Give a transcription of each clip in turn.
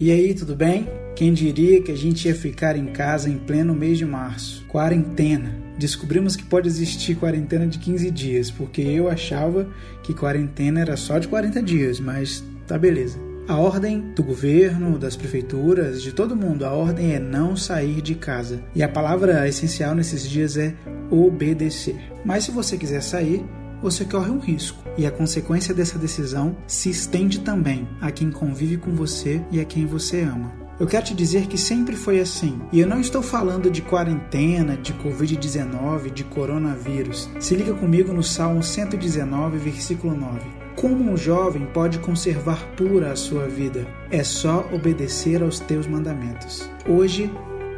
E aí, tudo bem? Quem diria que a gente ia ficar em casa em pleno mês de março? Quarentena. Descobrimos que pode existir quarentena de 15 dias, porque eu achava que quarentena era só de 40 dias, mas tá beleza. A ordem do governo, das prefeituras, de todo mundo, a ordem é não sair de casa. E a palavra essencial nesses dias é obedecer. Mas se você quiser sair, você corre um risco. E a consequência dessa decisão se estende também a quem convive com você e a quem você ama. Eu quero te dizer que sempre foi assim. E eu não estou falando de quarentena, de Covid-19, de coronavírus. Se liga comigo no Salmo 119, versículo 9. Como um jovem pode conservar pura a sua vida? É só obedecer aos teus mandamentos. Hoje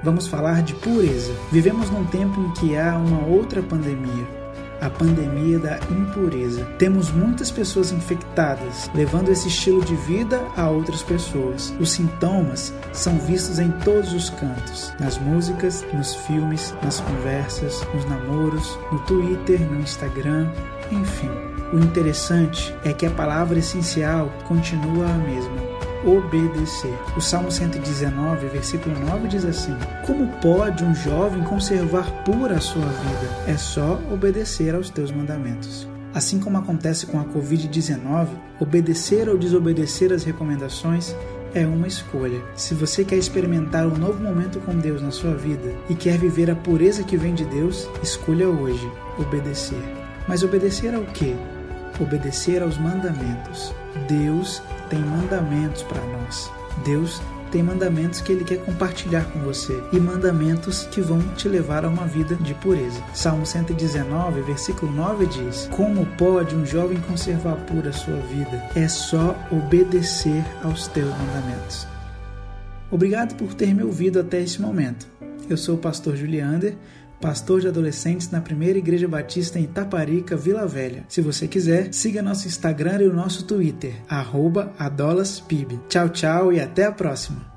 vamos falar de pureza. Vivemos num tempo em que há uma outra pandemia, a pandemia da impureza. Temos muitas pessoas infectadas, levando esse estilo de vida a outras pessoas. Os sintomas são vistos em todos os cantos: nas músicas, nos filmes, nas conversas, nos namoros, no Twitter, no Instagram, enfim. O interessante é que a palavra essencial continua a mesma obedecer. O Salmo 119, versículo 9 diz assim: Como pode um jovem conservar pura a sua vida? É só obedecer aos teus mandamentos. Assim como acontece com a Covid-19, obedecer ou desobedecer as recomendações é uma escolha. Se você quer experimentar um novo momento com Deus na sua vida e quer viver a pureza que vem de Deus, escolha hoje obedecer. Mas obedecer ao quê? Obedecer aos mandamentos. Deus tem mandamentos para nós. Deus tem mandamentos que ele quer compartilhar com você e mandamentos que vão te levar a uma vida de pureza. Salmo 119, versículo 9 diz: Como pode um jovem conservar pura sua vida? É só obedecer aos teus mandamentos. Obrigado por ter me ouvido até esse momento. Eu sou o pastor Juliander pastor de adolescentes na Primeira Igreja Batista em Itaparica, Vila Velha. Se você quiser, siga nosso Instagram e o nosso Twitter, adolaspib. Tchau, tchau e até a próxima!